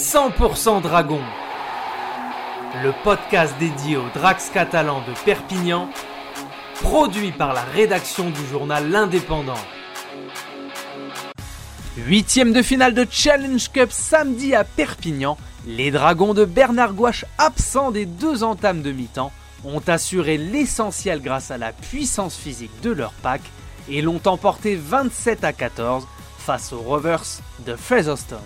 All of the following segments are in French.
100% Dragon, le podcast dédié aux Drax catalans de Perpignan, produit par la rédaction du journal L'Indépendant. Huitième de finale de Challenge Cup samedi à Perpignan, les Dragons de Bernard Gouache, absents des deux entames de mi-temps, ont assuré l'essentiel grâce à la puissance physique de leur pack et l'ont emporté 27 à 14 face aux Rovers de Featherstone.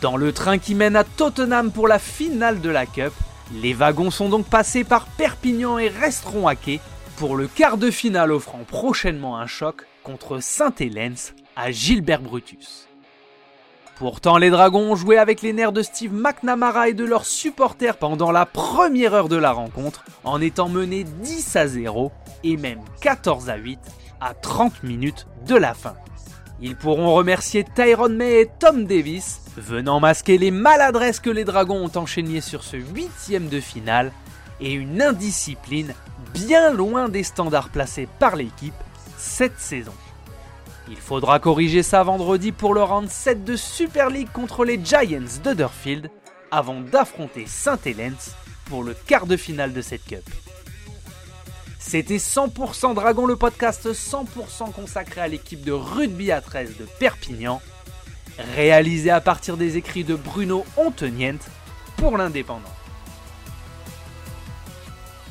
Dans le train qui mène à Tottenham pour la finale de la Cup, les wagons sont donc passés par Perpignan et resteront à quai pour le quart de finale offrant prochainement un choc contre Saint-Hélène à Gilbert Brutus. Pourtant, les Dragons ont joué avec les nerfs de Steve McNamara et de leurs supporters pendant la première heure de la rencontre, en étant menés 10 à 0 et même 14 à 8 à 30 minutes de la fin. Ils pourront remercier Tyrone May et Tom Davis, venant masquer les maladresses que les Dragons ont enchaînées sur ce huitième de finale et une indiscipline bien loin des standards placés par l'équipe cette saison. Il faudra corriger ça vendredi pour le round 7 de Super League contre les Giants de Durfield avant d'affronter Saint-Hélène pour le quart de finale de cette cup. C'était 100% Dragon, le podcast 100% consacré à l'équipe de rugby à 13 de Perpignan, réalisé à partir des écrits de Bruno Ontenient pour l'Indépendant.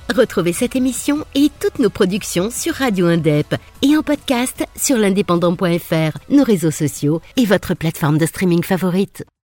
Retrouvez cette émission et toutes nos productions sur Radio Indep et en podcast sur l'indépendant.fr, nos réseaux sociaux et votre plateforme de streaming favorite.